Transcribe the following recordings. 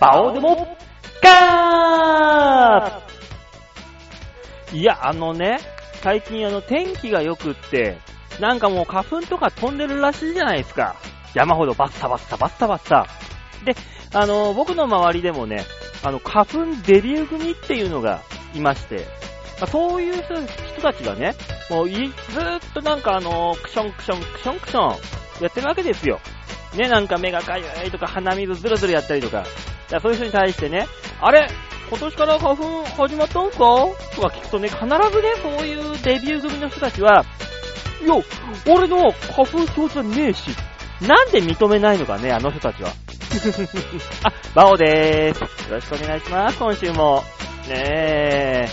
バオでも、ガーいや、あのね、最近あの天気が良くって、なんかもう花粉とか飛んでるらしいじゃないですか。山ほどバッサバッサバッサバッサ。で、あの、僕の周りでもね、あの、花粉デビュー組っていうのがいまして、まあ、そういう人たちがね、もう、ずーっとなんかあの、クションクションクションクションやってるわけですよ。ね、なんか目がかゆいとか鼻水ずるずるやったりとか。だそういう人に対してね、あれ今年から花粉始まったんか？とか聞くとね、必ずね、そういうデビュー組の人たちは、いや、俺の花粉症じゃねえし、なんで認めないのかね、あの人たちは。あ、バオでーす。よろしくお願いします、今週も。ねえ。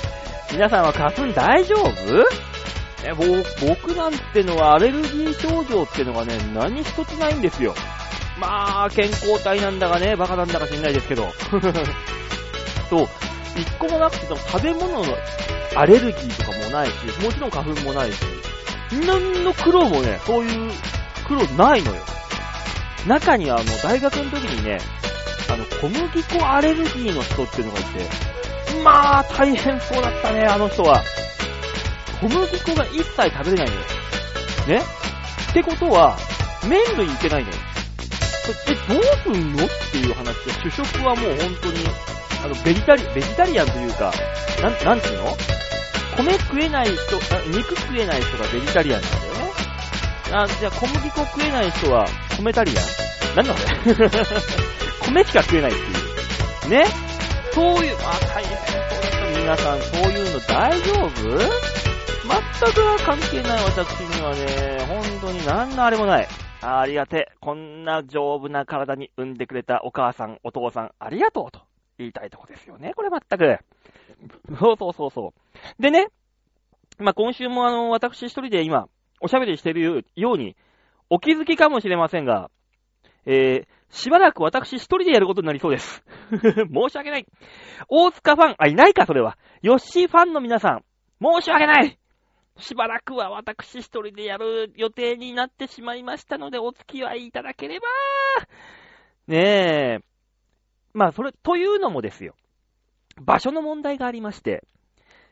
皆さんは花粉大丈夫？え、僕なんてのはアレルギー症状ってのがね、何一つないんですよ。まあ、健康体なんだかね、バカなんだか知んないですけど。と、一個もなくて、食べ物のアレルギーとかもないし、もちろん花粉もないし、何の苦労もね、そういう苦労ないのよ。中にはあの、大学の時にね、あの、小麦粉アレルギーの人っていうのがいて、まあ、大変そうだったね、あの人は。小麦粉が一切食べれないのよ。ね？ってことは、麺類いけないのよ。え、どうすんのっていう話で、主食はもう本当に、あの、ベジタリ、ベジタリアンというか、なん、なんていうの？米食えない人、肉食えない人がベジタリアンなんだよね。あ、じゃあ小麦粉食えない人は米タリアン？なんだこれ？米しか食えないっていう。ね？そういう、あ、大変そうだった。皆さん、そういうの大丈夫？全く関係ない私にはね、本当に何のあれもない。ありがて。こんな丈夫な体に産んでくれたお母さん、お父さん、ありがとうと言いたいとこですよね、これ全く。そうそうそうそう。でね、まあ、今週もあの、私一人で今、おしゃべりしてるように、お気づきかもしれませんが、えー、しばらく私一人でやることになりそうです。申し訳ない。大塚ファン、あ、いないか、それは。ヨッシーファンの皆さん、申し訳ないしばらくは私一人でやる予定になってしまいましたので、お付き合いいただければ。ねえ。まあ、それ、というのもですよ。場所の問題がありまして、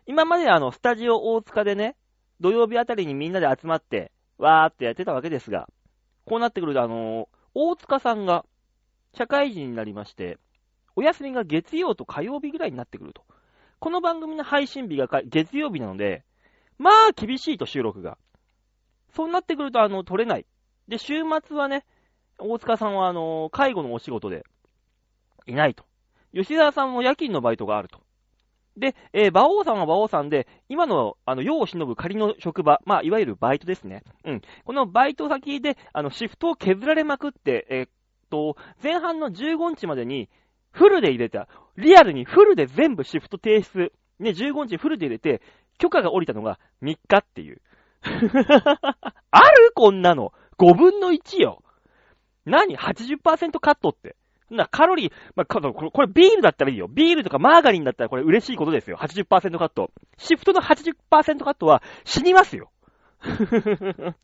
今まであの、スタジオ大塚でね、土曜日あたりにみんなで集まって、わーってやってたわけですが、こうなってくると、あのー、大塚さんが、社会人になりまして、お休みが月曜と火曜日ぐらいになってくると。この番組の配信日が月曜日なので、まあ、厳しいと、収録が。そうなってくると、あの、取れない。で、週末はね、大塚さんは、あの、介護のお仕事で、いないと。吉沢さんも夜勤のバイトがあると。で、えー、馬王さんは馬王さんで、今の、あの、世を忍ぶ仮の職場、まあ、いわゆるバイトですね。うん。このバイト先で、あの、シフトを削られまくって、えー、っと、前半の15日までに、フルで入れた、リアルにフルで全部シフト提出、ね、15日フルで入れて、許可が下りたのが3日っていう。あるこんなの。5分の1よ。何 ?80% カットって。な、カロリー、まあ、これビールだったらいいよ。ビールとかマーガリンだったらこれ嬉しいことですよ。80%カット。シフトの80%カットは死にますよ。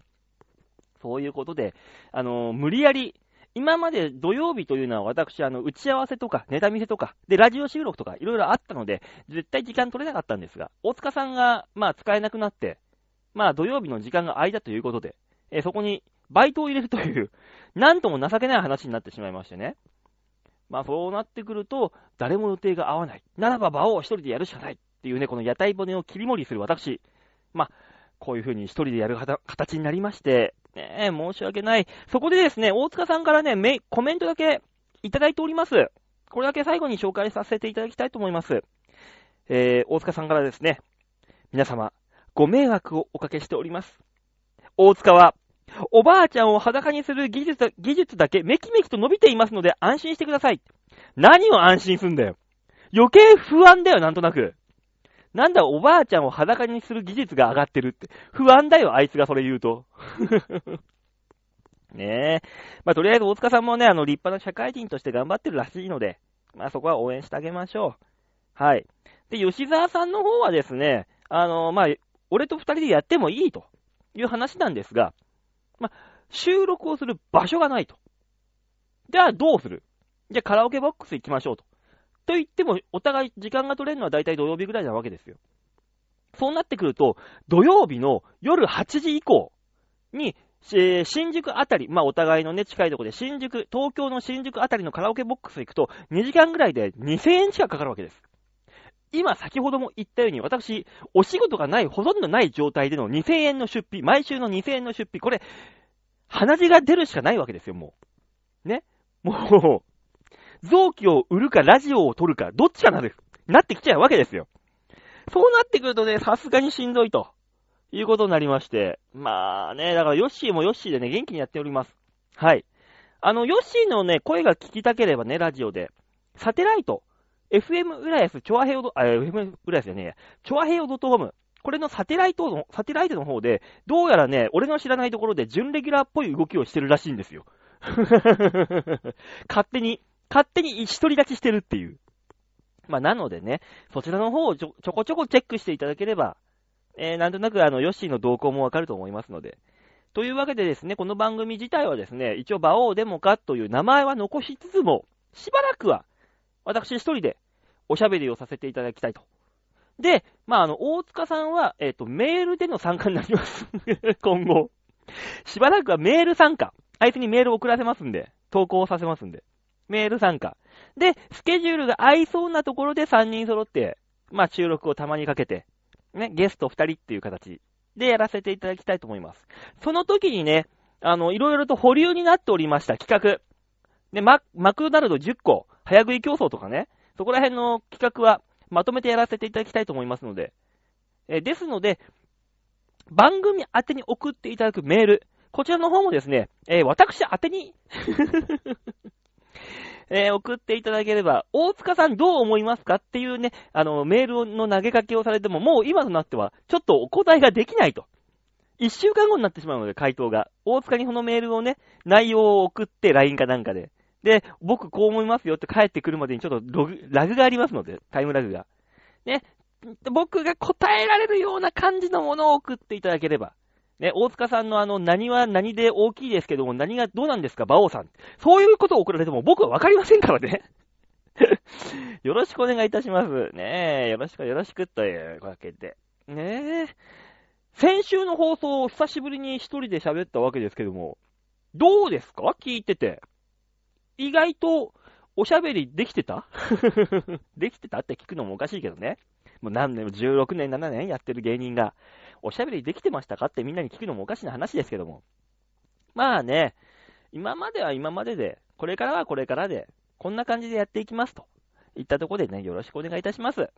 そういうことで、あのー、無理やり今まで土曜日というのは私、あの、打ち合わせとか、ネタ見せとか、で、ラジオ収録とか、いろいろあったので、絶対時間取れなかったんですが、大塚さんが、まあ、使えなくなって、まあ、土曜日の時間が空いたということで、えー、そこに、バイトを入れるという、なんとも情けない話になってしまいましてね。まあ、そうなってくると、誰も予定が合わない。ならば場を一人でやるしかない。っていうね、この屋台骨を切り盛りする私。まあ、こういう風に一人でやる形になりまして、ねえ、申し訳ない。そこでですね、大塚さんからね、め、コメントだけいただいております。これだけ最後に紹介させていただきたいと思います。えー、大塚さんからですね、皆様、ご迷惑をおかけしております。大塚は、おばあちゃんを裸にする技術技術だけめきめきと伸びていますので安心してください。何を安心すんだよ。余計不安だよ、なんとなく。なんだ、おばあちゃんを裸にする技術が上がってるって。不安だよ、あいつがそれ言うと。ねえ。まあ、とりあえず大塚さんもね、あの、立派な社会人として頑張ってるらしいので、まあ、そこは応援してあげましょう。はい。で、吉沢さんの方はですね、あの、まあ、俺と二人でやってもいいという話なんですが、まあ、収録をする場所がないと。じゃあ、どうする？じゃあカラオケボックス行きましょうと。と言っても、お互い時間が取れるのは大体土曜日ぐらいなわけですよ。そうなってくると、土曜日の夜8時以降に、えー、新宿あたり、まあお互いのね、近いところで、新宿、東京の新宿あたりのカラオケボックス行くと、2時間ぐらいで2000円近くかかるわけです。今、先ほども言ったように、私、お仕事がない、ほとんどない状態での2000円の出費、毎週の2000円の出費、これ、鼻血が出るしかないわけですよ、もう。ね？もう、臓器を売るかラジオを撮るか、どっちかなる、なってきちゃうわけですよ。そうなってくるとね、さすがにしんどいと、いうことになりまして。まあね、だからヨッシーもヨッシーでね、元気にやっております。はい。あの、ヨッシーのね、声が聞きたければね、ラジオで、サテライト、FM 浦安、チョアヘオあ、FM 浦安じゃねえや、チョアヘオ .com、これのサテライトの、サテライトの方で、どうやらね、俺の知らないところで準レギュラーっぽい動きをしてるらしいんですよ。勝手に、勝手に一人立ちしてるっていう。まあ、なのでね、そちらの方をちょちょこちょこチェックしていただければ、えー、なんとなくあの、ヨッシーの動向もわかると思いますので。というわけでですね、この番組自体はですね、一応、馬王デモカという名前は残しつつも、しばらくは、私一人でおしゃべりをさせていただきたいと。で、まあ、あの、大塚さんは、えっ、ー、と、メールでの参加になります。今後。しばらくはメール参加。あいつにメールを送らせますんで、投稿させますんで。メール参加。で、スケジュールが合いそうなところで3人揃って、まあ収録をたまにかけて、ね、ゲスト2人っていう形でやらせていただきたいと思います。その時にね、あの、いろいろと保留になっておりました企画。で、マ、マクドナルド10個、早食い競争とかね、そこら辺の企画はまとめてやらせていただきたいと思いますので、えですので、番組宛てに送っていただくメール、こちらの方もですね、えー、私宛てにえー、送っていただければ、大塚さんどう思いますかっていうね、あの、メールの投げかけをされても、もう今となっては、ちょっとお答えができないと。一週間後になってしまうので、回答が。大塚にこのメールをね、内容を送って、LINE かなんかで。で、僕こう思いますよって帰ってくるまでにちょっとログ、ラグがありますので、タイムラグが。ね、僕が答えられるような感じのものを送っていただければ。ね、大塚さんのあの、何は何で大きいですけども、何がどうなんですか、馬王さん。そういうことを送られても僕はわかりませんからね。よろしくお願いいたします。ねえ、よろしくよろしくというわけで。ねえ。先週の放送を久しぶりに一人で喋ったわけですけども、どうですか？聞いてて。意外と、おしゃべりできてた？できてた？って聞くのもおかしいけどね。もう何年も16年、7年やってる芸人が、おしゃべりできてましたかってみんなに聞くのもおかしな話ですけども。まあね、今までは今までで、これからはこれからで、こんな感じでやっていきますと。いったところでね、よろしくお願いいたします。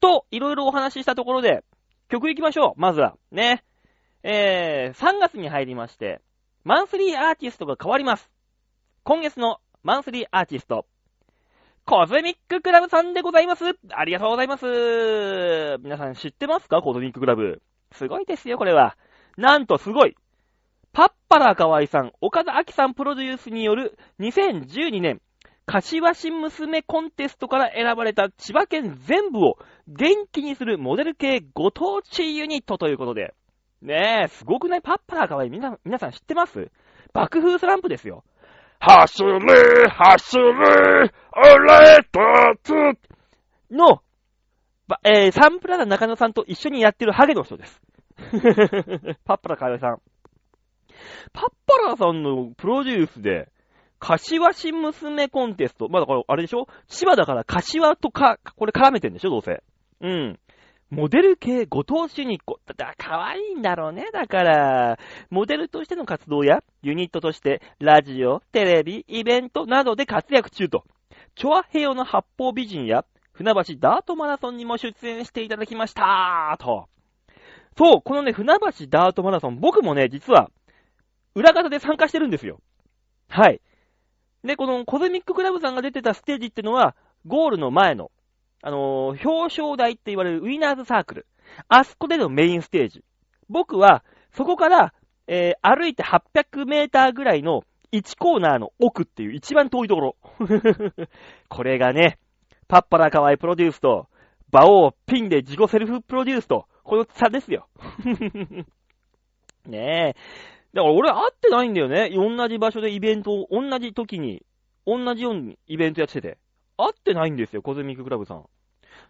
と、いろいろお話ししたところで、曲行きましょう。まずは。ね。えー、3月に入りまして、マンスリーアーティストが変わります。今月のマンスリーアーティスト、コズミッククラブさんでございます。ありがとうございます。皆さん知ってますか？コズミッククラブ。すごいですよ、これは。なんとすごい。パッパラー河合さん、岡田明さんプロデュースによる2012年、柏市娘コンテストから選ばれた千葉県全部を元気にするモデル系ご当地ユニットということで。ねえ、すごくない？パッパラー河合みな、皆さん知ってます？爆風スランプですよ。走れ、走れ、俺たちの、えー、サンプラザ中野さんと一緒にやってるハゲの人です。パッパラカヨさん。パッパラさんのプロデュースで、柏市娘コンテスト。まだから、あれでしょ？千葉だから柏とか、これ絡めてんでしょ？どうせ。うん。モデル系ご当主ニッコ。だ、可愛いんだろうね。だから、モデルとしての活動や、ユニットとして、ラジオ、テレビ、イベントなどで活躍中と。チョアヘヨの八方美人や、船橋ダートマラソンにも出演していただきましたと。そう、このね、船橋ダートマラソン、僕もね、実は、裏方で参加してるんですよ。はい。で、このコズミッククラブさんが出てたステージってのは、ゴールの前の、あのー、表彰台って言われるウィナーズサークル。あそこでのメインステージ。僕は、そこから、えー、歩いて800メーターぐらいの1コーナーの奥っていう一番遠いところ。これがね、パッパラカワイプロデュースと、バオーピンで自己セルフプロデュースと、この差ですよ。ねえ。だから俺会ってないんだよね。同じ場所でイベントを同じ時に、同じようにイベントやってて、会ってないんですよ、コズミッククラブさん。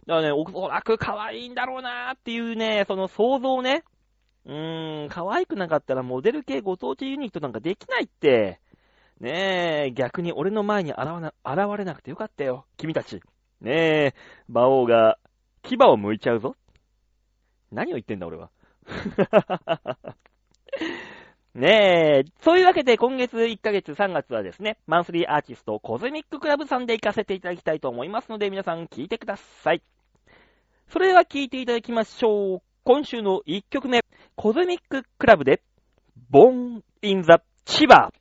だからね、おそらく可愛いんだろうなーっていうね、その想像ね。うーん、可愛くなかったらモデル系ご当地ユニットなんかできないって。ねえ、逆に俺の前に現な現れなくてよかったよ、君たち。ねえ、馬王が牙を剥いちゃうぞ。何を言ってんだ俺は。ねえ、そういうわけで今月1ヶ月3月はですね、マンスリーアーティストコズミッククラブさんで行かせていただきたいと思いますので、皆さん聞いてください。それでは聞いていただきましょう。今週の1曲目、コズミッククラブで、ボーン・イン・ザ・千葉。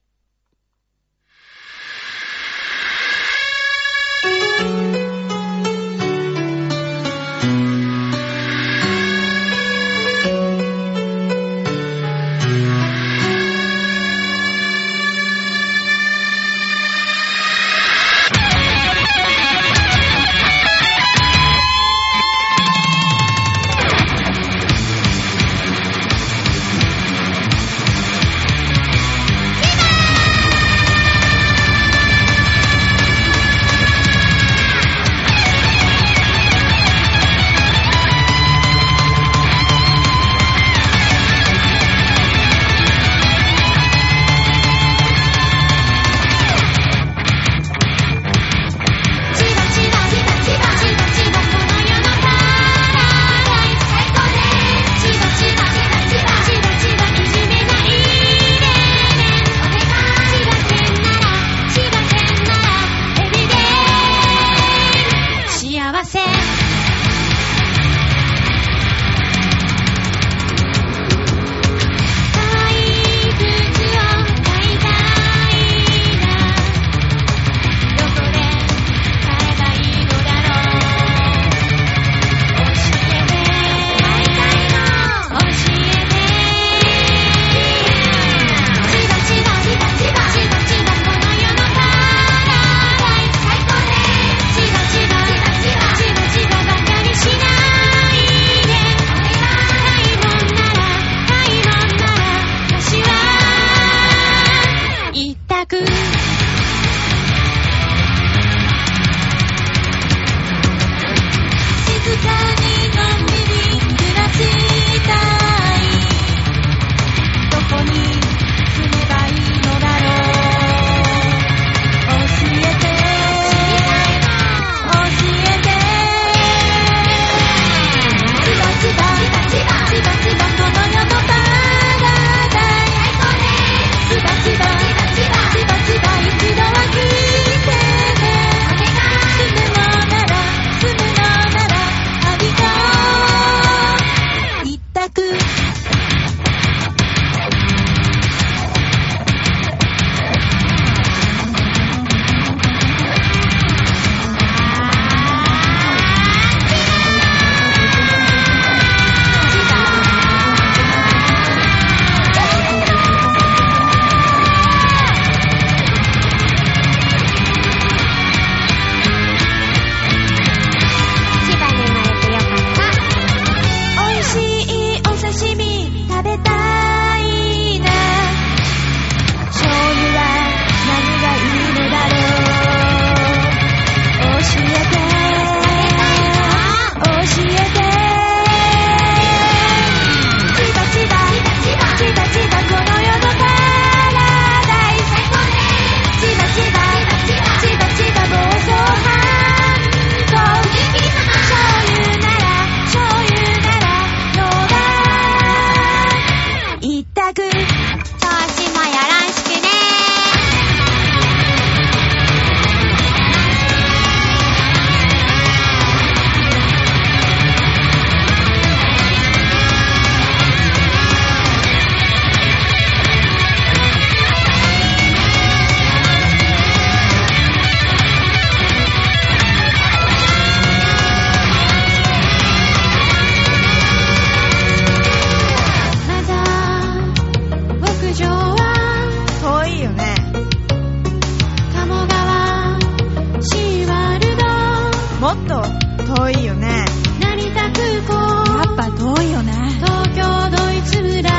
遠いよね。成田空港やっぱ遠いよね。東京ドイツ村知らに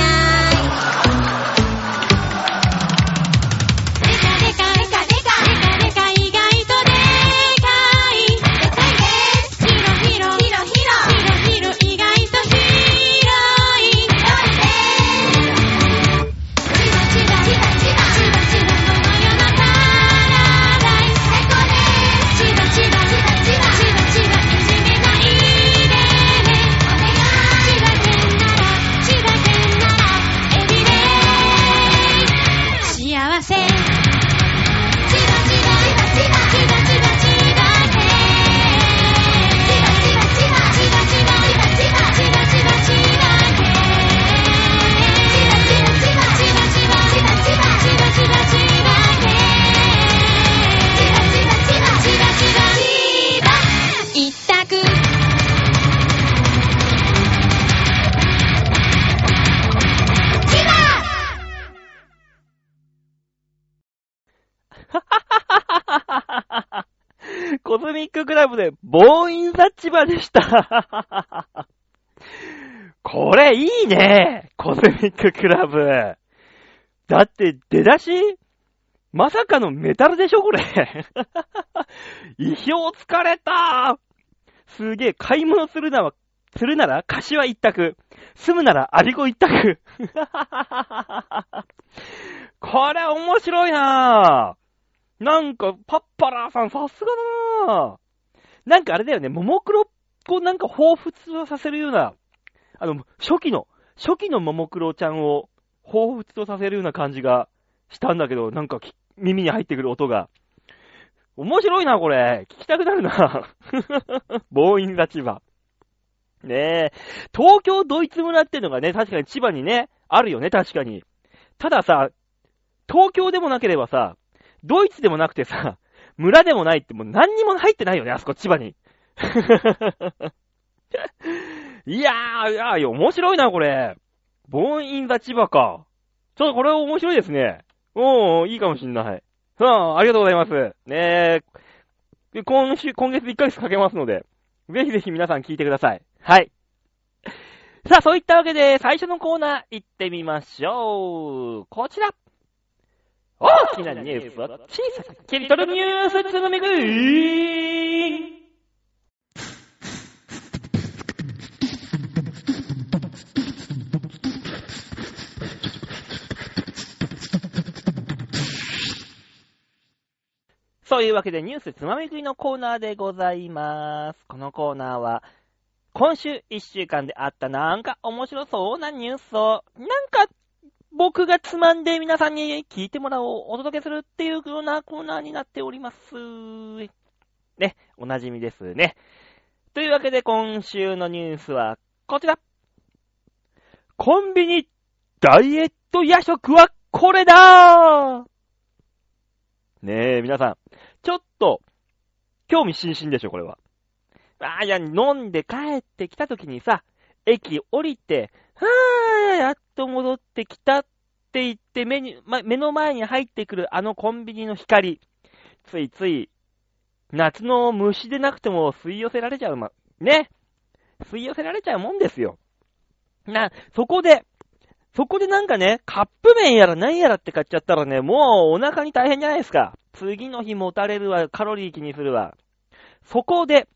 ゃーブで、ボーインザ千葉でした。これいいねコズミッククラブ。だって、出だしまさかのメタルでしょこれ。意表疲れたすげえ、買い物するなら、するなら、柏一択。住むなら、アビコ一択。これ面白いなぁ。なんか、パッパラーさんさすがだなぁ。なんかあれだよね、ももクロをなんか彷彿とさせるような、あの、初期の、初期のももクロちゃんを彷彿とさせるような感じがしたんだけど、なんか耳に入ってくる音が。面白いな、これ。聞きたくなるな。ボーインザ千葉。ねえ。東京ドイツ村ってのがね、確かに千葉にね、あるよね、確かに。たださ、東京でもなければさ、ドイツでもなくてさ、村でもないってもう何にも入ってないよね、あそこ千葉に。いやー、いやー、面白いな、これ。ボーンインザ千葉か。ちょっとこれ面白いですね。おー、いいかもしんない。さあ、ありがとうございます。ねえ。今週、今月1ヶ月かけますので、ぜひぜひ皆さん聞いてください。はい。さあ、そういったわけで、最初のコーナー行ってみましょう。こちら。大きなニュースを小さく切り取るニュースつまみ食いそういうわけでニュースつまみ食いのコーナーでございます。このコーナーは、今週1週間であったなんか面白そうなニュースを、なんか僕がつまんで皆さんに聞いてもらおう、お届けするっていうようなコーナーになっております。ね、おなじみですね。というわけで今週のニュースはこちら。コンビニダイエット夜食はこれだねえ、皆さん、ちょっと、興味津々でしょ、これは。ああ、いや、飲んで帰ってきた時にさ、駅降りて、はぁ、やっと戻ってきたって言って目に、ま、目の前に入ってくるあのコンビニの光。ついつい、夏の虫でなくても吸い寄せられちゃうま、ね。吸い寄せられちゃうもんですよ。な、そこで、そこでなんかね、カップ麺やら何やらって買っちゃったらね、もうお腹に大変じゃないですか。次の日もたれるわ、カロリー気にするわ。そこで、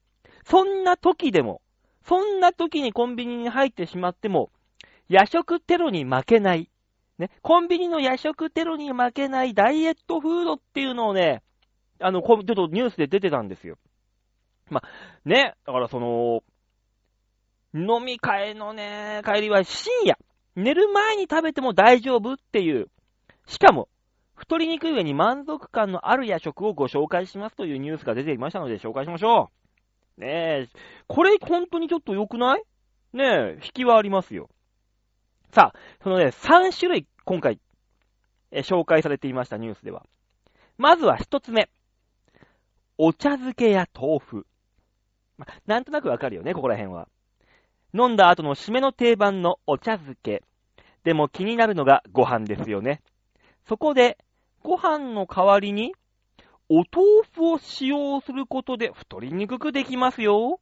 そんな時でも、そんな時にコンビニに入ってしまっても、夜食テロに負けない。ね、コンビニの夜食テロに負けないダイエットフードっていうのをね、あの、ちょっとニュースで出てたんですよ。ま、ね、だからその、飲み会のね、帰りは深夜、寝る前に食べても大丈夫っていう、しかも、太りにくい上に満足感のある夜食をご紹介しますというニュースが出ていましたので紹介しましょう。ねえ、これ本当にちょっと良くない？ねえ、引きはありますよ。さあ、そのね、3種類今回、え紹介されていましたニュースでは。まずは1つ目。お茶漬けや豆腐。ま、なんとなくわかるよね、ここら辺は。飲んだ後の締めの定番のお茶漬け。でも気になるのがご飯ですよね。そこで、ご飯の代わりに、お豆腐を使用することで太りにくくできますよ。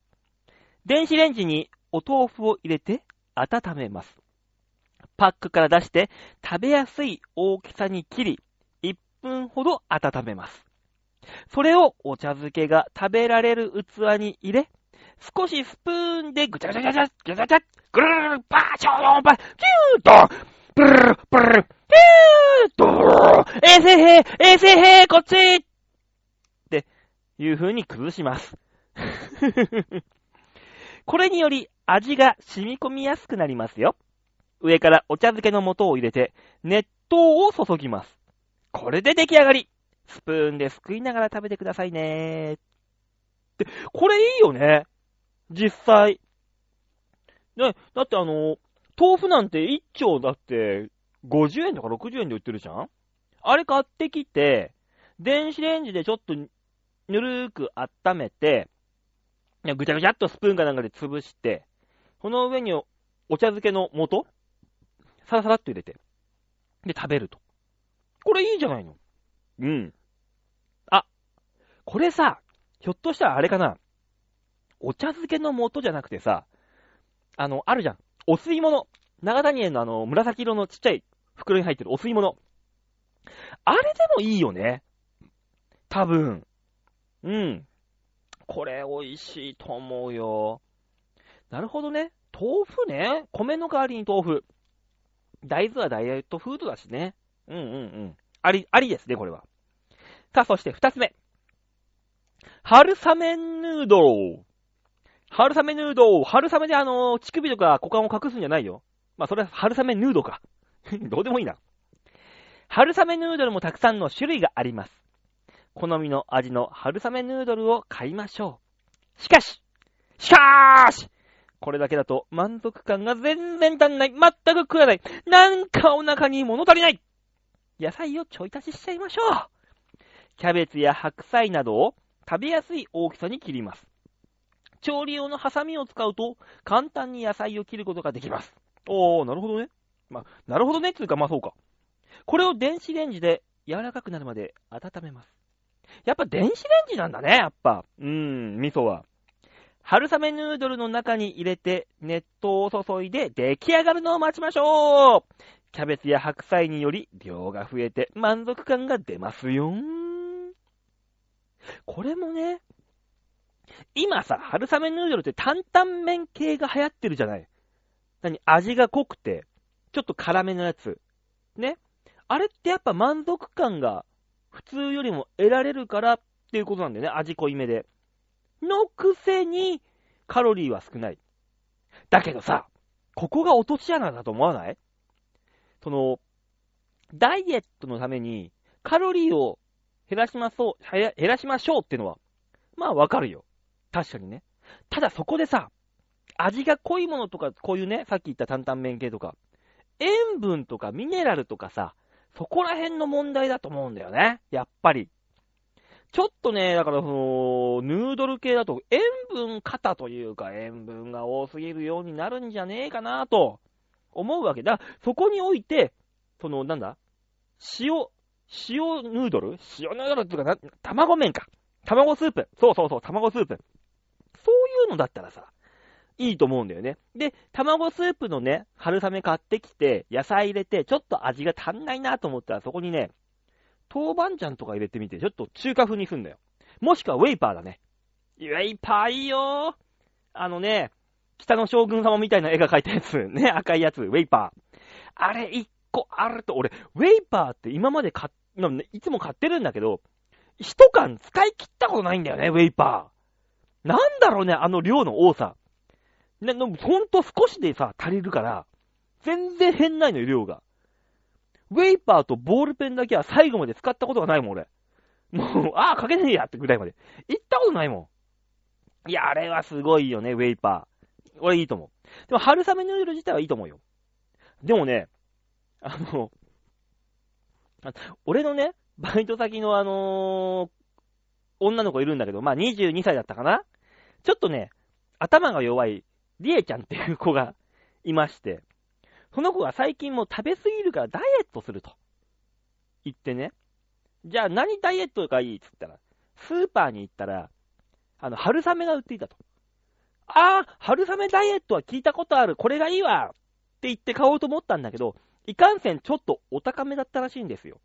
電子レンジにお豆腐を入れて温めます。パックから出して食べやすい大きさに切り、1分ほど温めます。それをお茶漬けが食べられる器に入れ、少しスプーンでぐちゃぐちゃぐちゃぐちゃぐちゃぐちゃぐるるるパーチョーパーキューとブルルブルルキューと衛生兵衛生兵こっちっていう風に崩します。これにより味が染み込みやすくなりますよ。上からお茶漬けの素を入れて熱湯を注ぎます。これで出来上がり。スプーンですくいながら食べてくださいね。って、これいいよね。実際。ね、だってあの、豆腐なんて1丁だって50円とか60円で売ってるじゃん？あれ買ってきて、電子レンジでちょっとぬるーく温めて、ぐちゃぐちゃっとスプーンかなんかで潰して、この上にお茶漬けの素サラサラっと入れて、で食べると。これいいじゃないの？うん。あ、これさ、ひょっとしたらあれかな。お茶漬けの素じゃなくてさ、あの、あるじゃん。お吸い物。長谷園のあの、紫色のちっちゃい袋に入ってるお吸い物。あれでもいいよね。多分。うん。これ美味しいと思うよ。なるほどね。豆腐ね。米の代わりに豆腐。大豆はダイエットフードだしね。うんうんうん。あり、ありですね、これは。さあ、そして二つ目。春雨ヌードル。春雨ヌードル。春雨であの、乳首とか股間を隠すんじゃないよ。まあ、それは春雨ヌードか。どうでもいいな。春雨ヌードルもたくさんの種類があります。好みの味の春雨ヌードルを買いましょう。しかし、しかーしこれだけだと満足感が全然足んない。全く食わない。なんかお腹に物足りない。野菜をちょい足ししちゃいましょう。キャベツや白菜などを食べやすい大きさに切ります。調理用のハサミを使うと簡単に野菜を切ることができます。おー、なるほどね。ま、なるほどねっていうか、まあそうか。これを電子レンジで柔らかくなるまで温めます。やっぱ電子レンジなんだね、やっぱ。うーん、味噌は。春雨ヌードルの中に入れて熱湯を注いで出来上がるのを待ちましょうキャベツや白菜により量が増えて満足感が出ますよこれもね、今さ、春雨ヌードルって担々麺系が流行ってるじゃない何味が濃くて、ちょっと辛めのやつ。ねあれってやっぱ満足感が普通よりも得られるからっていうことなんだよね。味濃いめで。のくせに、カロリーは少ない。だけどさ、ここが落とし穴だと思わない？その、ダイエットのために、カロリーを減らしまそう、減らしましょうってのは、まあわかるよ。確かにね。ただそこでさ、味が濃いものとか、こういうね、さっき言った担々麺系とか、塩分とかミネラルとかさ、そこら辺の問題だと思うんだよね。やっぱり。ちょっとね、だからその、ヌードル系だと塩分過というか、塩分が多すぎるようになるんじゃねえかなと思うわけだ。そこにおいて、その、なんだ？塩、塩ヌードル？塩ヌードルっていうかな、卵麺か。卵スープ。そうそうそう、卵スープ。そういうのだったらさ、いいと思うんだよね。で、卵スープのね、春雨買ってきて、野菜入れて、ちょっと味が足んないなと思ったら、そこにね、豆板醤とか入れてみて、ちょっと中華風にすんだよ。もしくはウェイパーだね。ウェイパーいいよあのね、北の将軍様みたいな絵が描いたやつ、ね、赤いやつ、ウェイパー。あれ一個あると、俺、ウェイパーって今まで買っ、いつも買ってるんだけど、一缶使い切ったことないんだよね、ウェイパー。なんだろうね、あの量の多さ。ね、ほんと少しでさ、足りるから、全然変ないのよ、量が。ウェイパーとボールペンだけは最後まで使ったことがないもん、俺。もう、ああ、書けねえやってぐらいまで。行ったことないもん。いや、あれはすごいよね、ウェイパー。俺いいと思う。でも、春雨ヌードル自体はいいと思うよ。でもね、あの、俺のね、バイト先のあのー女の子いるんだけど、まあ22歳だったかなちょっとね、頭が弱い、りえちゃんっていう子がいまして、その子が最近もう食べ過ぎるからダイエットすると。言ってね。じゃあ何ダイエットがいいっつったら、スーパーに行ったら、あの、春雨が売っていたと。ああ、春雨ダイエットは聞いたことある。これがいいわって言って買おうと思ったんだけど、いかんせんちょっとお高めだったらしいんですよ。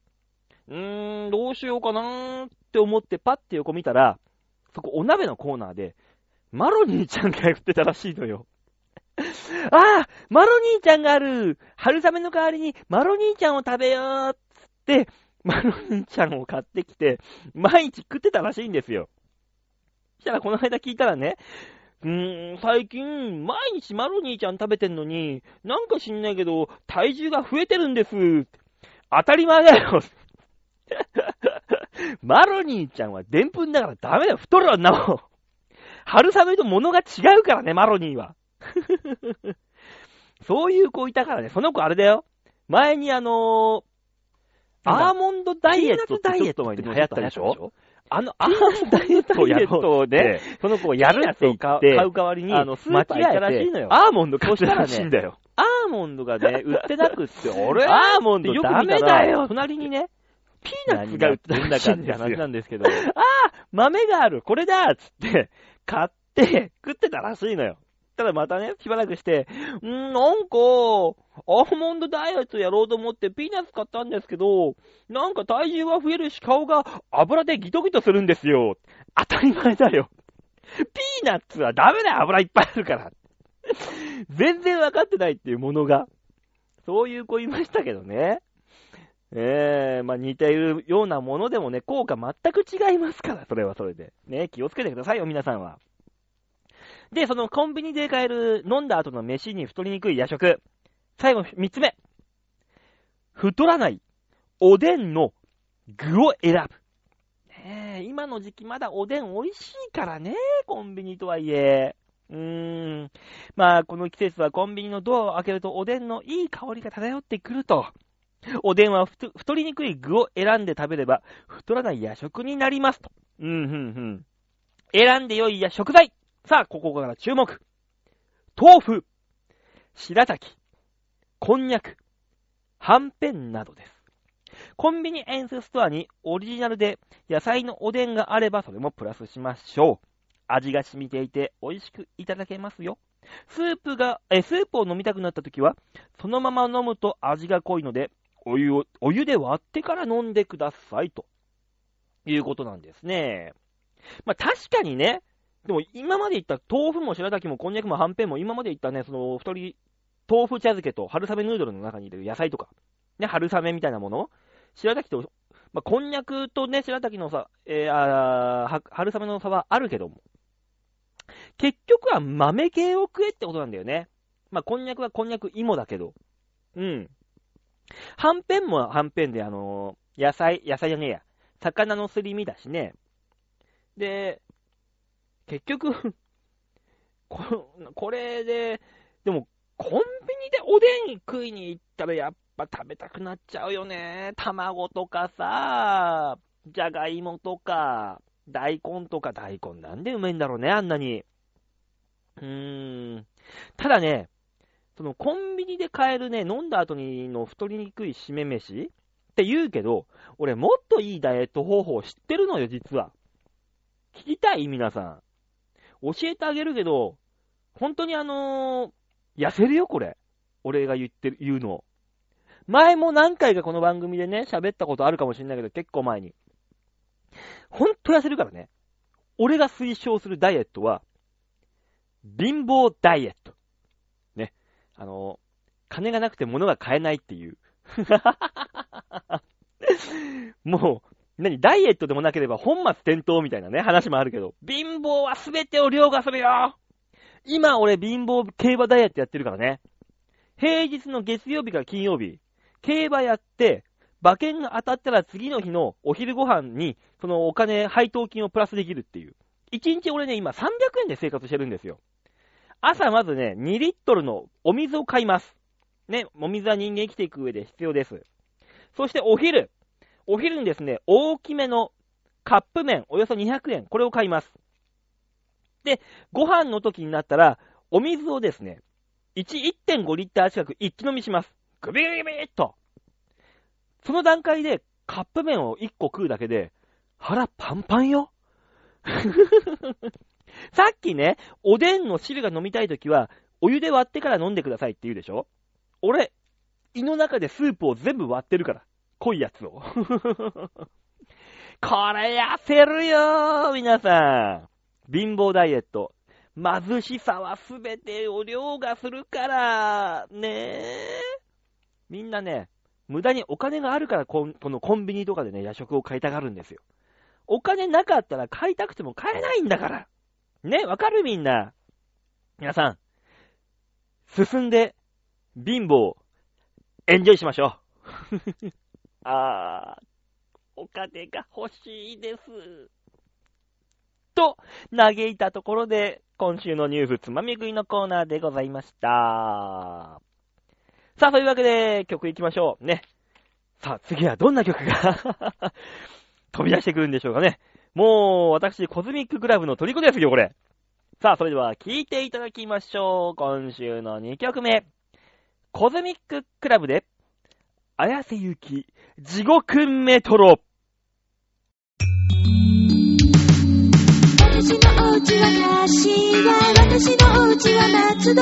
うーん、どうしようかなーって思ってパッて横見たら、そこお鍋のコーナーで、マロニーちゃんが売ってたらしいのよ。ああマロニーちゃんがある春雨の代わりにマロニーちゃんを食べようっつって、マロニーちゃんを買ってきて、毎日食ってたらしいんですよ。そしたらこの間聞いたらね、うーん、最近、毎日マロニーちゃん食べてんのに、なんか知んないけど、体重が増えてるんです。当たり前だよ。マロニーちゃんはでんぷんだからダメだよ。太るわんなもん。春雨と物が違うからね、マロニーは。そういう子いたからね、その子あれだよ。前にあのー、アーモンドダイエットってちょっと前に流行ったでしょ？あの、アーモンドダイエットをやろうで、その子をやるやつを買う買う代わりに、あのスーパー行ったらしいのよ。アーモンド買ったらしいんだよ。アーモンドがね、売ってなくって、俺アーモンドよくダメらだよ隣にね、ピーナッツが売ってるんだかって話なんですけど、ああ豆がある。これだっつって、買って食ってたらしいのよ。ただまたね、しばらくして、んーなんか、アーモンドダイエットやろうと思ってピーナッツ買ったんですけど、なんか体重は増えるし顔が油でギトギトするんですよ。当たり前だよ。ピーナッツはダメだよ、油いっぱいあるから。全然わかってないっていうものが。そういう子いましたけどね。ええまあ似ているようなものでもね、効果全く違いますから、それはそれで。ね、気をつけてくださいよ、皆さんは。で、そのコンビニで買える飲んだ後の飯に太りにくい夜食。最後、三つ目。太らないおでんの具を選ぶ。ねえ今の時期まだおでん美味しいからね、コンビニとはいえ。うーん。まあ、この季節はコンビニのドアを開けるとおでんのいい香りが漂ってくると。おでんは太りにくい具を選んで食べれば太らない夜食になりますと。うん、うん、うん。選んで良いや食材。さあ、ここから注目。豆腐、白滝、こんにゃく、はんぺんなどです。コンビニエンスストアにオリジナルで野菜のおでんがあればそれもプラスしましょう。味が染みていて美味しくいただけますよ。スープが、え、スープを飲みたくなった時は、そのまま飲むと味が濃いので、お湯を、お湯で割ってから飲んでくださいと。いうことなんですね。まあ確かにね、でも今まで言った豆腐も白滝もこんにゃくもはんぺんも今まで言ったね、その太り、豆腐茶漬けと春雨ヌードルの中に入れる野菜とか、ね、春雨みたいなもの白滝と、まあ、こんにゃくとね、白滝のさ、えー、あ春雨の差はあるけども、結局は豆系を食えってことなんだよね。まあ、こんにゃくはこんにゃく芋だけど、うん。はんぺんもはんぺんで、あのー野菜、野菜じゃねえや、魚のすり身だしね。で、結局、ここれで、でも、コンビニでおでん食いに行ったらやっぱ食べたくなっちゃうよね。卵とかさ、じゃがいもとか、大根とか大根なんでうめえんだろうね、あんなに。うーん。ただね、そのコンビニで買えるね、飲んだ後にの太りにくい締め飯って言うけど、俺もっといいダイエット方法知ってるのよ、実は。聞きたい？皆さん。教えてあげるけど、本当にあのー痩せるよ、これ。俺が言ってる、言うの。前も何回かこの番組でね、喋ったことあるかもしれないけど、結構前に。ほんと痩せるからね。俺が推奨するダイエットは、貧乏ダイエット。ね。あのー金がなくて物が買えないっていう。もう、何、ダイエットでもなければ本末転倒みたいなね、話もあるけど、貧乏は全てを凌駕するよ今俺貧乏競馬ダイエットやってるからね。平日の月曜日から金曜日、競馬やって、馬券が当たったら次の日のお昼ご飯に、そのお金、配当金をプラスできるっていう。1日俺ね、今300円で生活してるんですよ。朝まずね、2リットルのお水を買います。ね、お水は人間生きていく上で必要です。そしてお昼。お昼にですね、大きめのカップ麺、およそ200円、これを買います。で、ご飯の時になったら、お水をですね、1、1.5リッター近く一気飲みします。グビグビグビっと。その段階でカップ麺を1個食うだけで、腹パンパンよ。さっきね、おでんの汁が飲みたいときは、お湯で割ってから飲んでくださいって言うでしょ？俺、胃の中でスープを全部割ってるから。濃いやつを。これ痩せるよ、皆さん。貧乏ダイエット。貧しさはすべてを凌駕するから、ねえ。みんなね、無駄にお金があるからこ、このコンビニとかでね、夜食を買いたがるんですよ。お金なかったら買いたくても買えないんだから。ね、わかるみんな。皆さん、進んで、貧乏、エンジョイしましょう。あー、お金が欲しいです。と、嘆いたところで、今週のニュースつまみ食いのコーナーでございました。さあ、というわけで、曲行きましょう。ね。さあ、次はどんな曲が 飛び出してくるんでしょうかね。もう、私、コズミッククラブの虜ですよ、これ。さあ、それでは、聴いていただきましょう。今週の2曲目。コズミッククラブで、綾瀬ゆき、地獄メトロ。私のお家は柏、私のお家は松戸、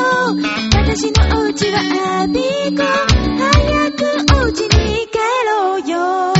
私のお家はアビコ、早くお家に帰ろうよ。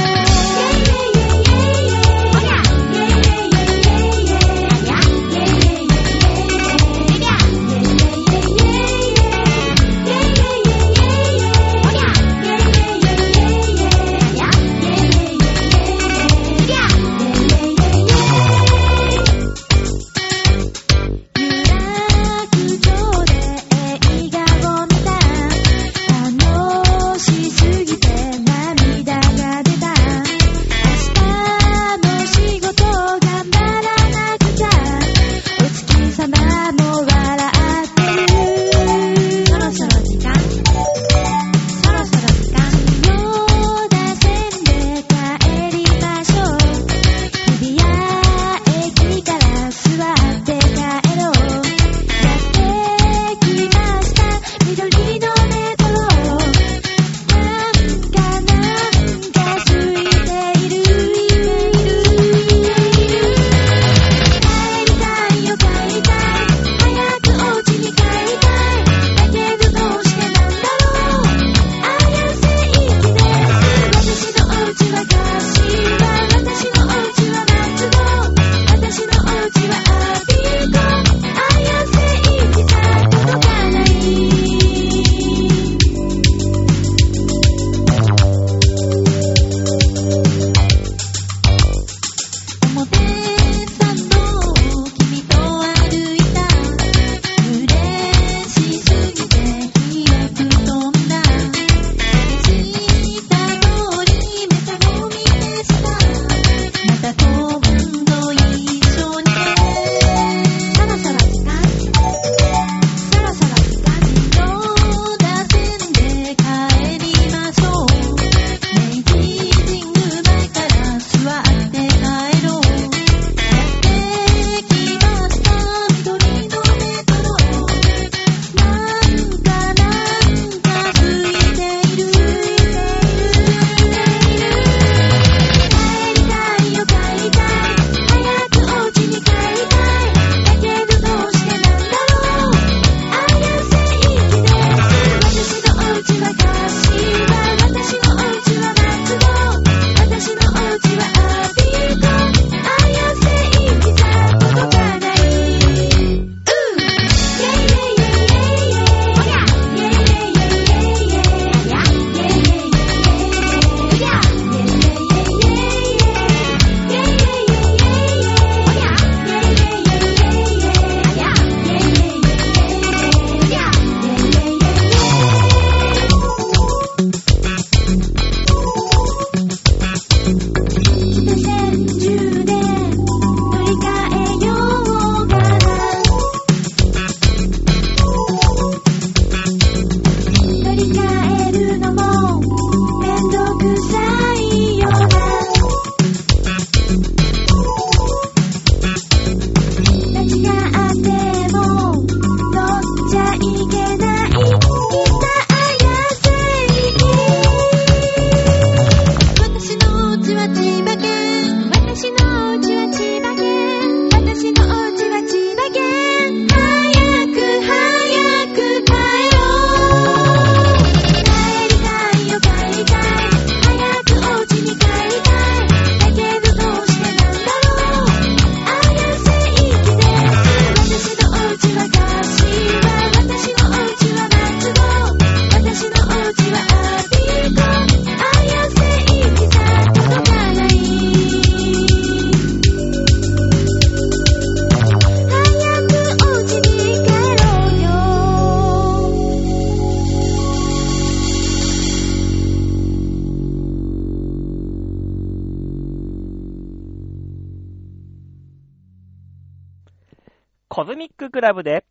ズミッククラブで、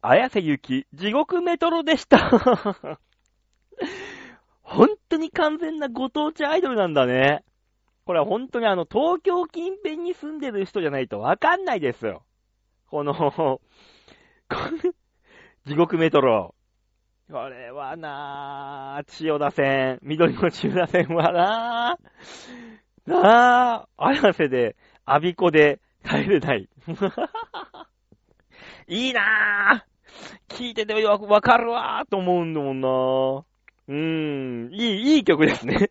綾瀬ゆき、地獄メトロでした 本当に完全なご当地アイドルなんだね。これは本当にあの、東京近辺に住んでる人じゃないとわかんないですよ。この 地獄メトロ。これはなぁ、千代田線、緑の千代田線はなぁ、なぁ、綾瀬で、アビコで帰れない。いいなぁ聞いててわわかるわーと思うんだもんなぁ。うーん、いい、いい曲ですね。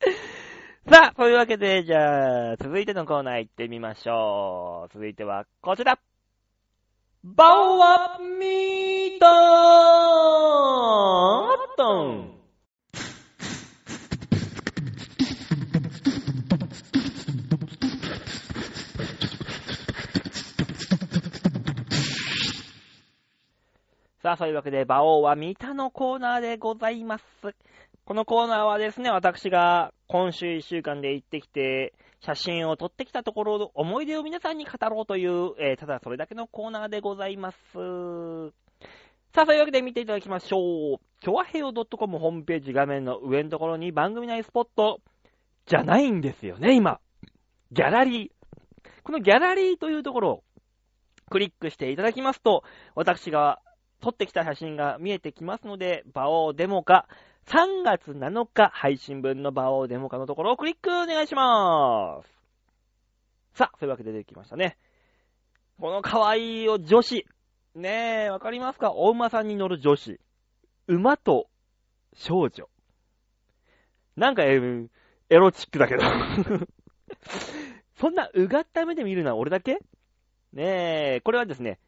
さあ、というわけで、じゃあ、続いてのコーナー行ってみましょう。続いては、こちら。バオワミートートンさあ、そういうわけで、バオは見たのコーナーでございます。このコーナーはですね、私が今週1週間で行ってきて、写真を撮ってきたところの、思い出を皆さんに語ろうという、えーただそれだけのコーナーでございます。さあ、そういうわけで見ていただきましょう。ちょわへよ .com ホームページ画面の上のところに番組内スポット、じゃないんですよね、今。ギャラリー。このギャラリーというところをクリックしていただきますと、私が撮ってきた写真が見えてきますので、バオーデモカ、3月7日配信分のバオーデモカのところをクリックお願いしまーす。さあ、そういうわけで出てきましたね。この可愛いよ女子。ねえ、わかりますか？お馬さんに乗る女子。馬と少女。なんか、えーエロチックだけど。そんなうがった目で見るのは俺だけ？ねえ、これはですね、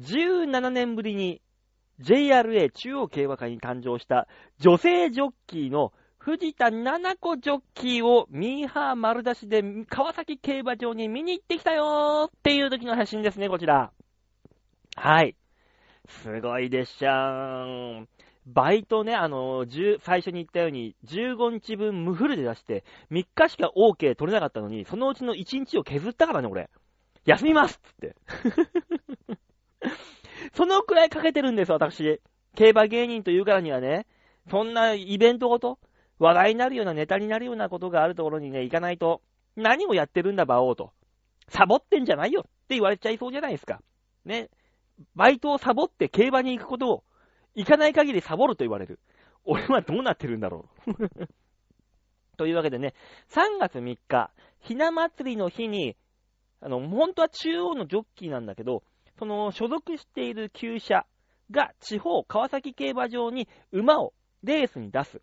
17年ぶりに JRA 中央競馬会に誕生した女性ジョッキーの藤田七子ジョッキーをミーハー丸出しで川崎競馬場に見に行ってきたよーっていう時の写真ですね、こちら。はい。すごいでしゃーん。バイトね、あの、最初に言ったように、15日分無フルで出して、3日しか OK 取れなかったのに、そのうちの1日を削ったからね、俺。休みますっつって。そのくらいかけてるんです、私。競馬芸人というからにはね、そんなイベントごと、話題になるようなネタになるようなことがあるところにね、行かないと、何をやってるんだ、馬王と。サボってんじゃないよって言われちゃいそうじゃないですか。ね。バイトをサボって競馬に行くことを、行かない限りサボると言われる。俺はどうなってるんだろう。というわけでね、3月3日、ひな祭りの日に、あの、本当は中央のジョッキーなんだけど、その所属している厩舎が地方川崎競馬場に馬をレースに出す。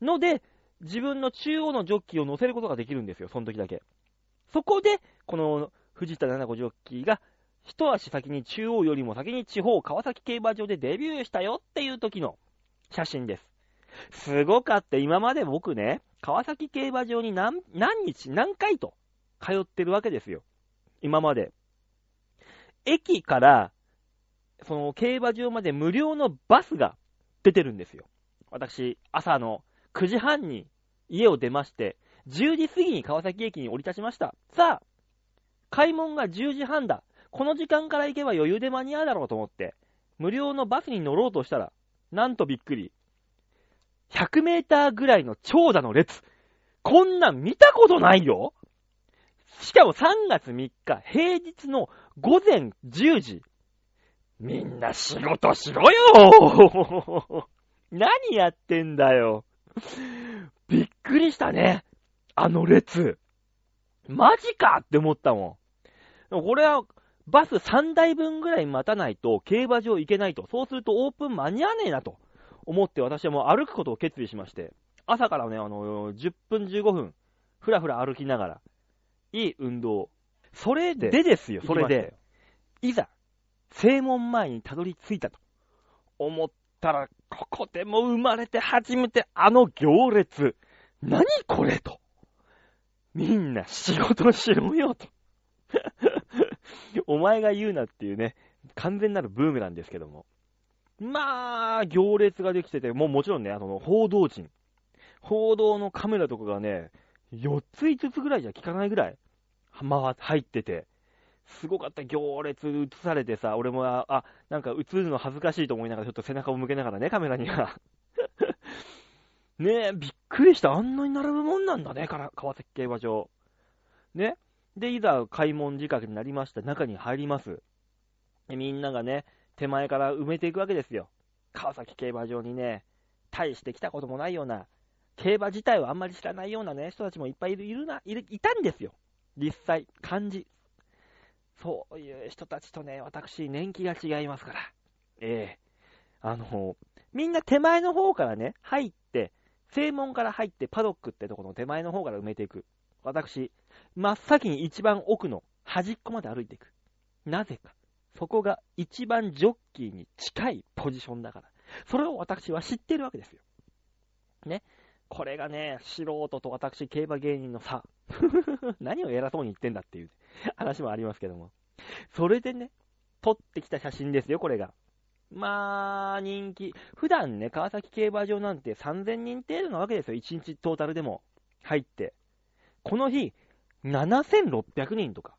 ので、自分の中央のジョッキーを乗せることができるんですよ、その時だけ。そこで、この藤田七子ジョッキーが、一足先に中央よりも先に地方川崎競馬場でデビューしたよっていう時の写真です。すごかった。今まで僕ね、川崎競馬場に何何日、何回と通ってるわけですよ。今まで。駅から、その競馬場まで無料のバスが出てるんですよ。私、朝の9時半に家を出まして、10時過ぎに川崎駅に降り立ちました。さあ、開門が10時半だ。この時間から行けば余裕で間に合うだろうと思って、無料のバスに乗ろうとしたら、なんとびっくり。100メーターぐらいの長蛇の列。こんなん見たことないよしかも3月3日、平日の午前10時。みんな仕事しろよ 何やってんだよ。びっくりしたね。あの列。マジかって思ったもん。これは、バス3台分ぐらい待たないと競馬場行けないと。そうするとオープン間に合わねえなと思って私はもう歩くことを決意しまして。朝からね、あの、10分15分、ふらふら歩きながら、いい運動。それでですよ、それで。いざ、正門前にたどり着いたと思ったら、ここでも生まれて初めてあの行列。何これと。みんな仕事しろよと。お前が言うなっていうね、完全なるブームなんですけども。まあ、行列ができてて、もうもちろんね、あの、報道陣。報道のカメラとかがね、4つ5つぐらいじゃ効かないぐらい、まあ、入ってて、すごかった行列映されてさ、俺も、あ、あなんか映るの恥ずかしいと思いながら、ちょっと背中を向けながらね、カメラには。ねえ、びっくりした。あんなに並ぶもんなんだね、から川崎競馬場。ね。で、いざ開門時間になりました。中に入ります。でみんながね、手前から埋めていくわけですよ。川崎競馬場にね、大して来たこともないような、競馬自体をあんまり知らないようなね、人たちもいっぱいいるいるな、いたんですよ。実際、漢字。そういう人たちとね、私、年季が違いますから。ええあの、みんな手前の方からね、入って、正門から入ってパドックってとこの手前の方から埋めていく。私、真っ先に一番奥の端っこまで歩いていく。なぜか。そこが一番ジョッキーに近いポジションだから。それを私は知ってるわけですよ。ね。これがね、素人と私、競馬芸人の差。何を偉そうに言ってんだっていう話もありますけども。それでね、撮ってきた写真ですよ、これが。まあ、人気。普段ね、川崎競馬場なんて3000人程度なわけですよ、1日トータルでも入って。この日、7600人とか、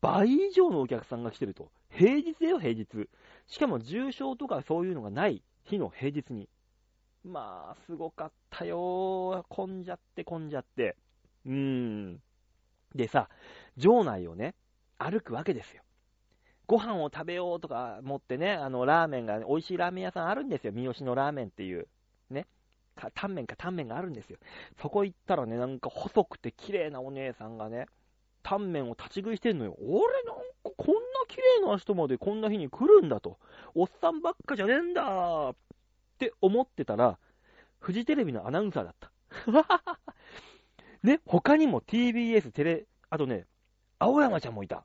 倍以上のお客さんが来てると。平日だよ、平日。しかも重症とかそういうのがない日の平日に。まあ、すごかったよ。混んじゃって混んじゃって。うーん。でさ、場内をね、歩くわけですよ。ご飯を食べようとか持ってね、あの、ラーメンが、美味しいラーメン屋さんあるんですよ。三好のラーメンっていう。ね。かタンメンかタンメンがあるんですよ。そこ行ったらね、なんか細くて綺麗なお姉さんがね、タンメンを立ち食いしてんのよ。俺なんかこんな綺麗な人までこんな日に来るんだと。おっさんばっかじゃねえんだって思ってたら、フジテレビのアナウンサーだった。ね、他にも TBS、テレ、あとね、青山ちゃんもいた。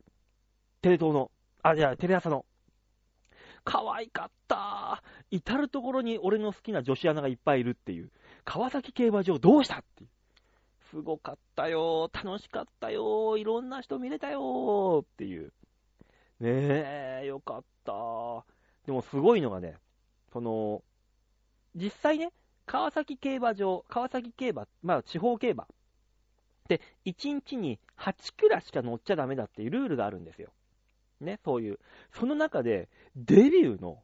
テレ東の、あ、じゃあテレ朝の。可愛かった。至るところに俺の好きな女子アナがいっぱいいるっていう。川崎競馬場どうしたっていう。すごかったよ。楽しかったよ。いろんな人見れたよ。っていう。ねえ、よかった。でもすごいのがね、その、実際ね、川崎競馬場、川崎競馬、まあ地方競馬。で、1日に8クラしか乗っちゃダメだっていうルールがあるんですよ。ね、そういう。その中で、デビューの、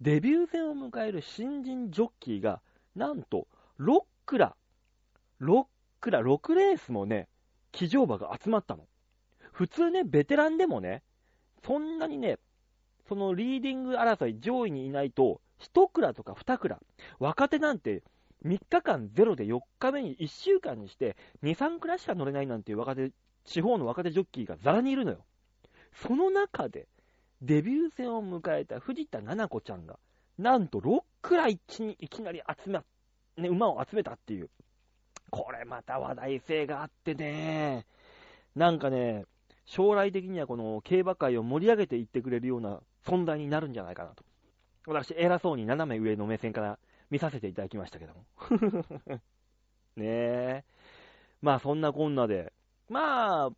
デビュー戦を迎える新人ジョッキーが、なんと、6クラ、6クラ、6レースもね、騎乗馬が集まったの。普通ね、ベテランでもね、そんなにね、そのリーディング争い上位にいないと、1クラとか2クラ、若手なんて3日間ゼロで4日目に1週間にして2、3クラしか乗れないなんていう若手、地方の若手ジョッキーがザラにいるのよ。その中で、デビュー戦を迎えた藤田七子ちゃんが、なんと6クラ一にいきなり集め、ね、馬を集めたっていう。これまた話題性があってね、なんかね、将来的にはこの競馬界を盛り上げていってくれるような存在になるんじゃないかなと。私、偉そうに斜め上の目線から見させていただきましたけども。ねえ。まあ、そんなこんなで、まあ、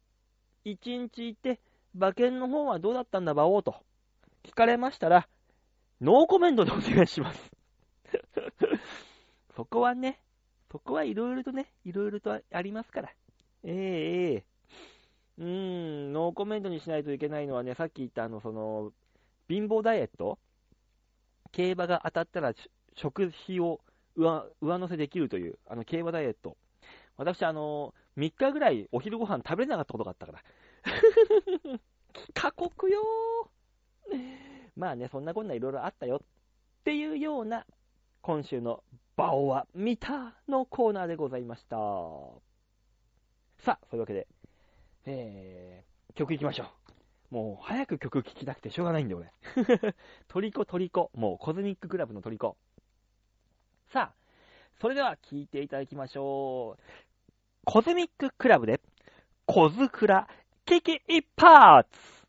一日いて、馬券の方はどうだったんだ、馬王と。聞かれましたら、ノーコメントでお願いします。そこはね、そこはいろいろとね、いろいろとありますから。ええええうーん、ノーコメントにしないといけないのはね、さっき言ったあの、その、貧乏ダイエット競馬が当たったら食費を上上乗せできるという、あの、競馬ダイエット。私、あの、3日ぐらいお昼ご飯食べれなかったことがあったから。過酷よ。まあね、そんなこんないろいろあったよっていうような、今週の馬王は見たのコーナーでございました。さあ、そういうわけで、えー、曲いきましょう。もう、早く曲聴きたくてしょうがないんだよ、俺。トリコトリコ。もう、コズミッククラブのトリコ。さあ、それでは聴いていただきましょう。コズミッククラブで、コズクラ、キキ一発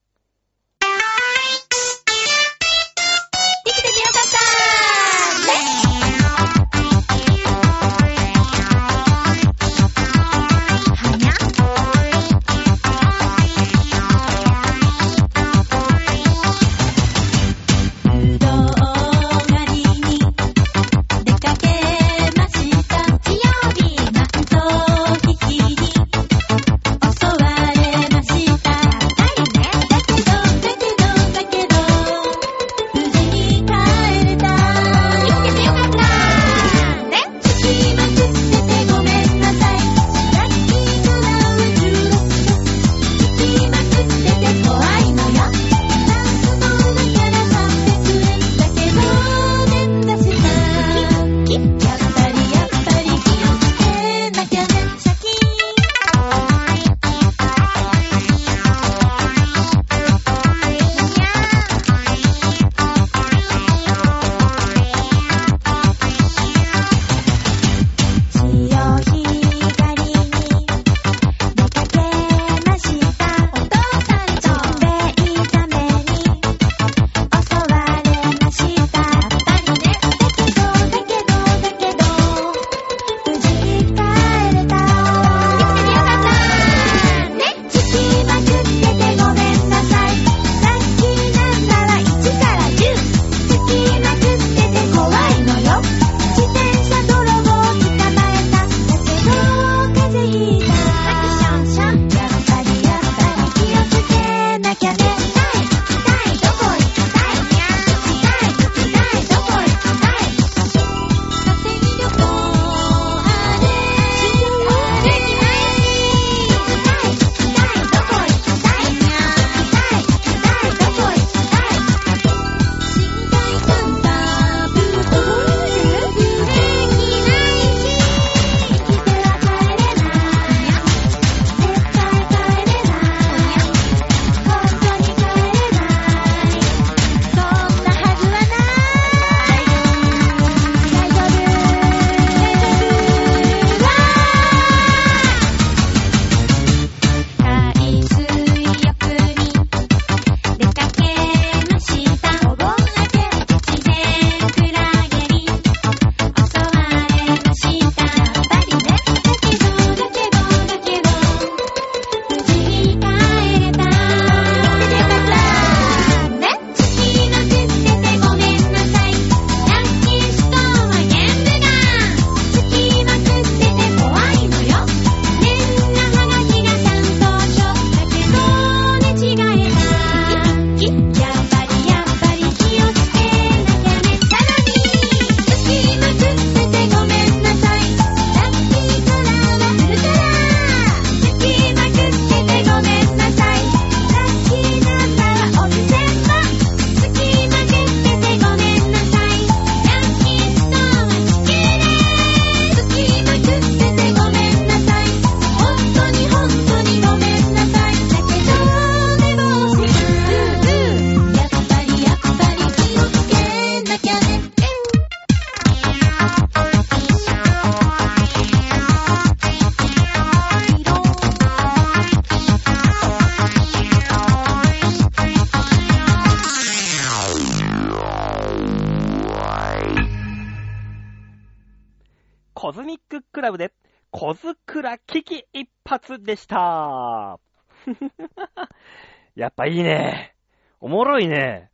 でした。やっぱいいね。おもろいね。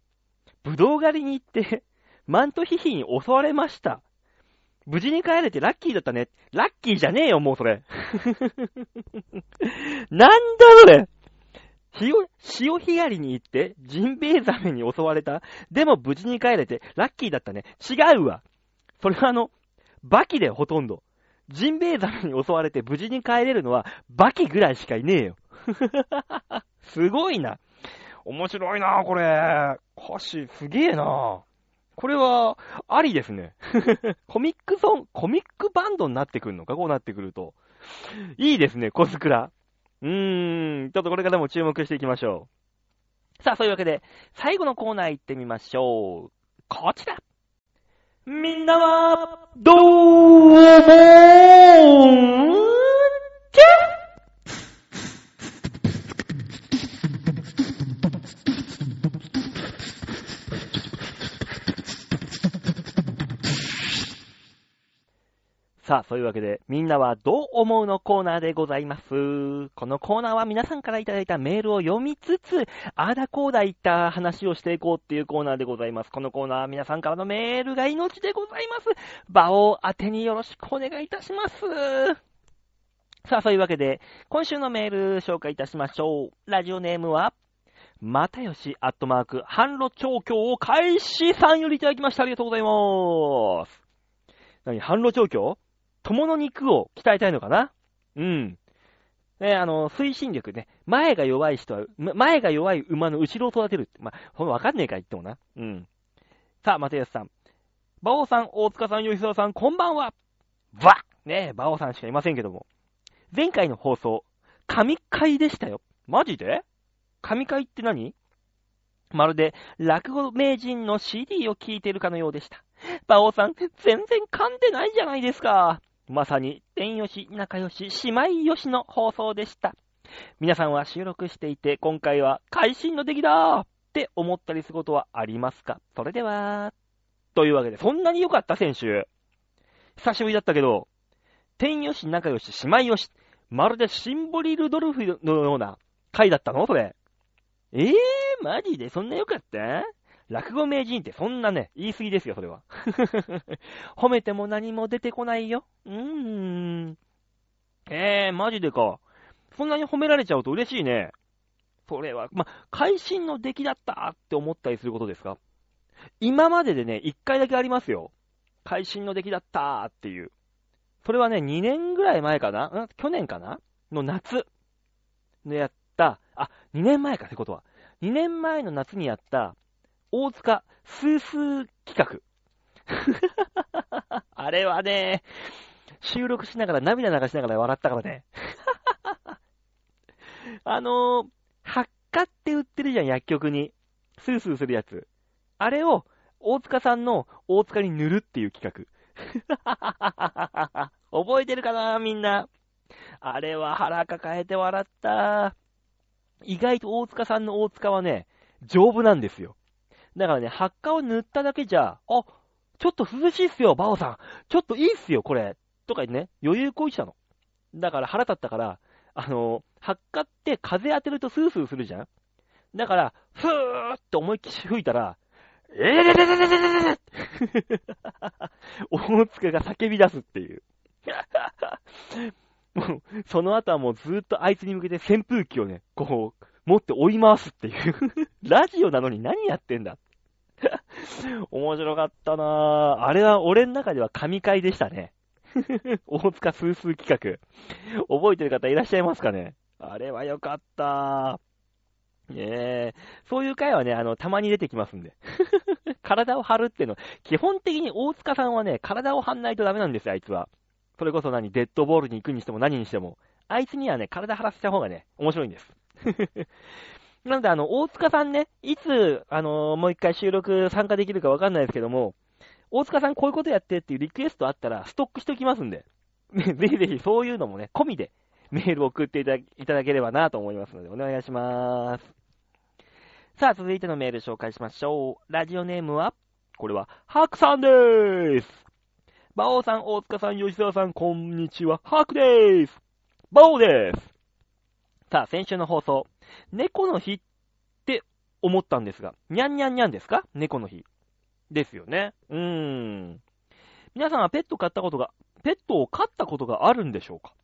ぶどう狩りに行って、マントヒヒに襲われました。無事に帰れてラッキーだったね。ラッキーじゃねえよ、もうそれ。なんだそれ。潮、潮干狩りに行って、ジンベエザメに襲われた。でも無事に帰れて、ラッキーだったね。違うわ。それはあの、バキでほとんど。ジンベエザメに襲われて無事に帰れるのは、バキぐらいしかいねえよ。すごいな。面白いな、これ。歌詞、すげえな。これは、ありですね。コミックソン、コミックバンドになってくるのか？こうなってくると。いいですね、コスクラ。うーん、ちょっとこれからも注目していきましょう。さあ、そういうわけで、最後のコーナー行ってみましょう。こちら。みんなは、どう思さあ、そういうわけで、みんなはどう思うのコーナーでございます。このコーナーは皆さんからいただいたメールを読みつつ、あーだこーだ言った話をしていこうっていうコーナーでございます。このコーナーは皆さんからのメールが命でございます。場を当てによろしくお願いいたします。さあ、そういうわけで、今週のメール紹介いたしましょう。ラジオネームは、またよし、アットマーク、販路調教を開始さんよりいただきました。ありがとうございます。何、販路調教？友の肉を鍛えたいのかな？うん。ね、あの、推進力ね。前が弱い人は、前が弱い馬の後ろを育てるって。まあ、ほんわかんねえから言ってもな。うん。さあ、又吉さん。馬王さん、大塚さん、吉沢さん、こんばんは。わねえ、馬王さんしかいませんけども。前回の放送、神回でしたよ。マジで？神回って何？まるで、落語名人の CD を聞いてるかのようでした。馬王さん、全然噛んでないじゃないですか。まさに、天よし、仲良し、姉妹よしの放送でした。皆さんは収録していて、今回は会心の出来だって思ったりすることはありますか？それでは、というわけで、そんなに良かった選手。久しぶりだったけど、天よし、仲良し、姉妹よし、まるでシンボリルドルフのような回だったの？それ。えぇ、ー、マジでそんな良かった？落語名人ってそんなね、言い過ぎですよ、それは。褒めても何も出てこないよ。うーん。えー、マジでか。そんなに褒められちゃうと嬉しいね。それは、ま、会心の出来だったって思ったりすることですか？今まででね、一回だけありますよ。会心の出来だったっていう。それはね、2年ぐらい前かな？ん？去年かな？の夏のやった、あ、2年前かってことは。2年前の夏にやった、大塚スースー企画。あれはね、収録しながら涙流しながら笑ったからね。あのー、発火って売ってるじゃん、薬局に。スースーするやつ。あれを、大塚さんの大塚に塗るっていう企画。覚えてるかなみんな。あれは腹抱えて笑った。意外と大塚さんの大塚はね、丈夫なんですよ。だからね、発火を塗っただけじゃ、あ、ちょっと涼しいっすよ、バオさん。ちょっといいっすよ、これ。とかね、余裕こいしたの。だから腹立ったから、あの、発火って風当てるとスースーするじゃんだから、ふーって思いっきり吹いたら、えーででででででで大塚が叫び出すっていう。もう、その後はもうずーっとあいつに向けて扇風機をね、こう、持って追い回すっていう。ラジオなのに何やってんだ 面白かったなぁ。あれは俺の中では神回でしたね。大塚スースー企画。覚えてる方いらっしゃいますかねあれはよかったねえ。そういう回はね、あの、たまに出てきますんで。体を張るっていうの、基本的に大塚さんはね、体を張んないとダメなんですよ、あいつは。それこそ何、デッドボールに行くにしても何にしても。あいつにはね、体張らせた方がね、面白いんです。なので、あの、大塚さんね、いつ、あのもう一回収録参加できるかわかんないですけども、大塚さんこういうことやってっていうリクエストあったら、ストックしておきますんで、ぜひぜひそういうのもね、込みでメールを送っていただければなと思いますので、お願いします。さあ、続いてのメール紹介しましょう。ラジオネームは、これは、ハクさんでーす。バオさん、大塚さん、吉沢さん、こんにちは。ハクでーす。バオです。さあ、先週の放送、猫の日って思ったんですが、にゃんにゃんにゃんですか？猫の日。ですよね。うーん。皆さんはペット飼ったことが、ペットを飼ったことがあるんでしょうか？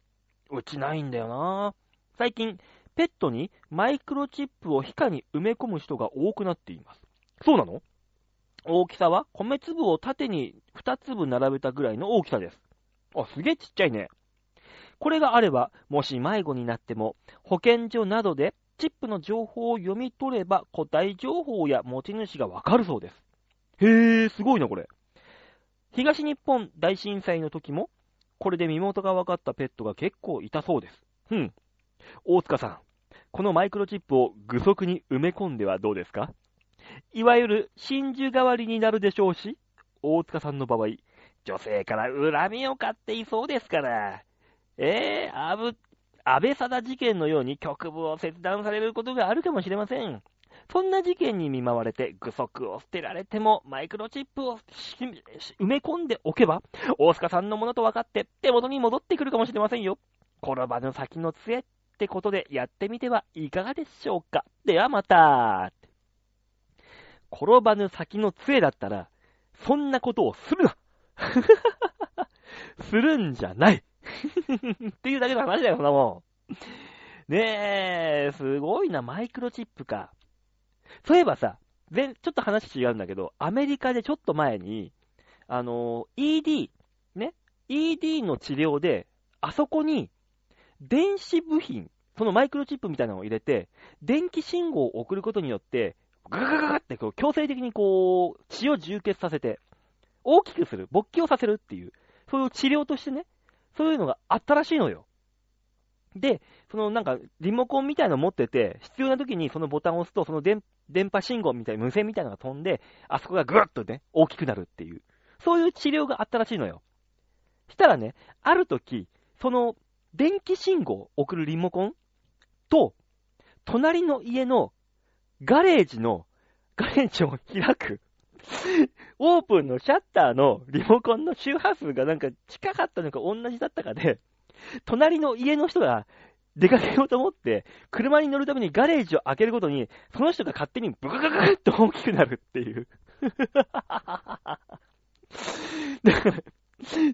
うちないんだよな最近、ペットにマイクロチップを皮下に埋め込む人が多くなっています。そうなの？大きさは米粒を縦に2粒並べたぐらいの大きさです。あ、すげえちっちゃいね。これがあれば、もし迷子になっても、保健所などでチップの情報を読み取れば個体情報や持ち主がわかるそうです。へー、すごいな、これ。東日本大震災の時も、これで身元が分かったペットが結構いたそうです。うん。大塚さん、このマイクロチップを具足に埋め込んではどうですか？いわゆる真珠代わりになるでしょうし、大塚さんの場合、女性から恨みを買っていそうですから。えー、あぶ、安倍貞事件のように局部を切断されることがあるかもしれません。そんな事件に見舞われて具足を捨てられてもマイクロチップを埋め込んでおけば、大塚さんのものと分かって手元に戻ってくるかもしれませんよ。転ばぬ先の杖ってことでやってみてはいかがでしょうか。ではまた。転ばぬ先の杖だったら、そんなことをするな するんじゃないっていうだけの話だよ、そんなもん。ねえ、すごいな、マイクロチップか。そういえばさ、全、ちょっと話違うんだけど、アメリカでちょっと前に、あの、ED、ね、ED の治療で、あそこに、電子部品、そのマイクロチップみたいなのを入れて、電気信号を送ることによって、ガガガガガってこう強制的にこう、血を充血させて、大きくする、勃起をさせるっていう、そういう治療としてね、そういうのがあったらしいのよ。で、そのなんか、リモコンみたいなの持ってて、必要な時にそのボタンを押すと、その電電波信号みたいな、無線みたいなのが飛んで、あそこがぐっとね、大きくなるっていう、そういう治療があったらしいのよ。したらね、ある時、その、電気信号を送るリモコンと、隣の家のガレージの、ガレージを開く、オープンのシャッターのリモコンの周波数がなんか近かったのか同じだったかで、隣の家の人が出かけようと思って、車に乗るためにガレージを開けることに、その人が勝手にブカカカッと大きくなるっていう。だから、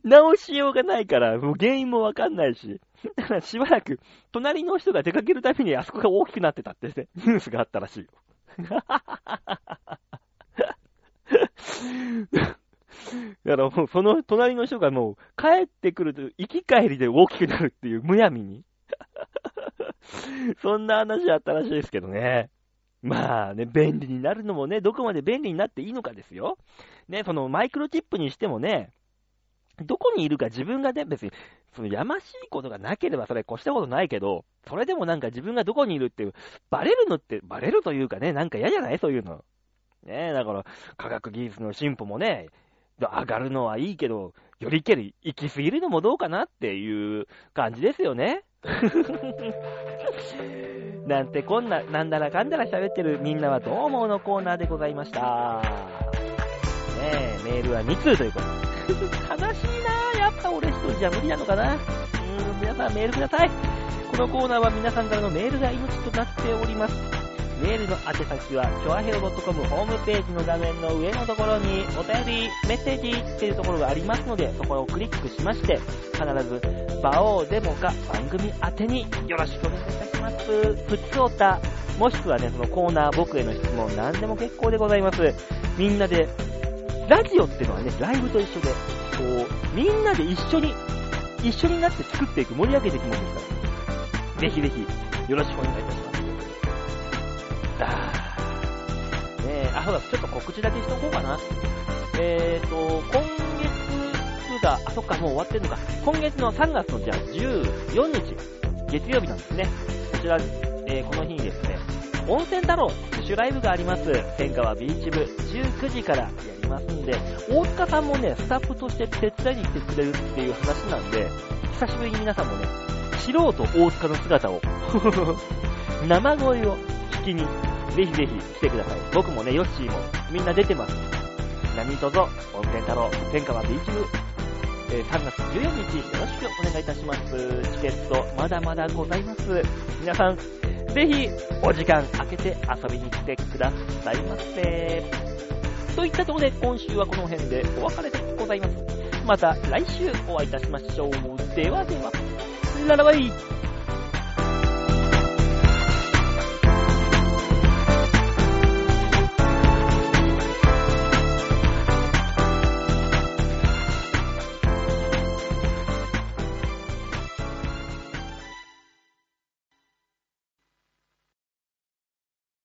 直しようがないから、もう原因もわかんないし、だからしばらく、隣の人が出かけるたびにあそこが大きくなってたってね、ニュースがあったらしいよ。だからもうその隣の人がもう帰ってくると行き帰りで大きくなるっていうむやみに。そんな話あったらしいですけどね。まあね、便利になるのもね、どこまで便利になっていいのかですよ。ね、そのマイクロチップにしてもね、どこにいるか自分がね、別に、そのやましいことがなければそれ越したことないけど、それでもなんか自分がどこにいるっていう、バレるのって、バレるというかね、なんか嫌じゃない？そういうの。ねだから、科学技術の進歩もね、上がるのはいいけど、よりけり、行き過ぎるのもどうかなっていう感じですよね。なんてこんな、なんだらかんだら喋ってるみんなはどう思うのコーナーでございました。ねえ、メールは2通ということで。悲しいなぁ。やっぱ俺一人じゃ無理なのかな。うーん、皆さんメールください。このコーナーは皆さんからのメールが命となっております。メールの宛先は、ちょあへろ .com ホームページの画面の上のところに、お便り、メッセージっていうところがありますので、そこをクリックしまして、必ず、場をデモか番組宛てによろしくお願いいたします。ふつおた、もしくはね、そのコーナー僕への質問何でも結構でございます。みんなで、ラジオっていうのはね、ライブと一緒で、こう、みんなで一緒に、一緒になって作っていく、盛り上げていくものですから。ぜひぜひ、よろしくお願いいたします。あーねえ、あ、そうだ、ちょっと告知だけしとこうかな。えーと、今月が、あ、そっか、もう終わってるのか。今月の3月のじゃあ14日、月曜日なんですね。こちら、えーこの日にですね、温泉太郎自主ライブがあります。天川ビーチ部19時からやりますんで、大塚さんもね、スタッフとして手伝いに来てくれるっていう話なんで、久しぶりに皆さんもね、素人大塚の姿を、生声を聞きに、ぜひぜひ来てください。僕もね、ヨッシーもみんな出てます。何卒、温泉太郎、天川ビーチ部、えー3月14日よろしくお願いいたします。チケットまだまだございます。皆さん、ぜひお時間空けて遊びに来てくださいませ。といったところで今週はこの辺でお別れでございます。また来週お会いいたしましょう。ではでは、ララバイ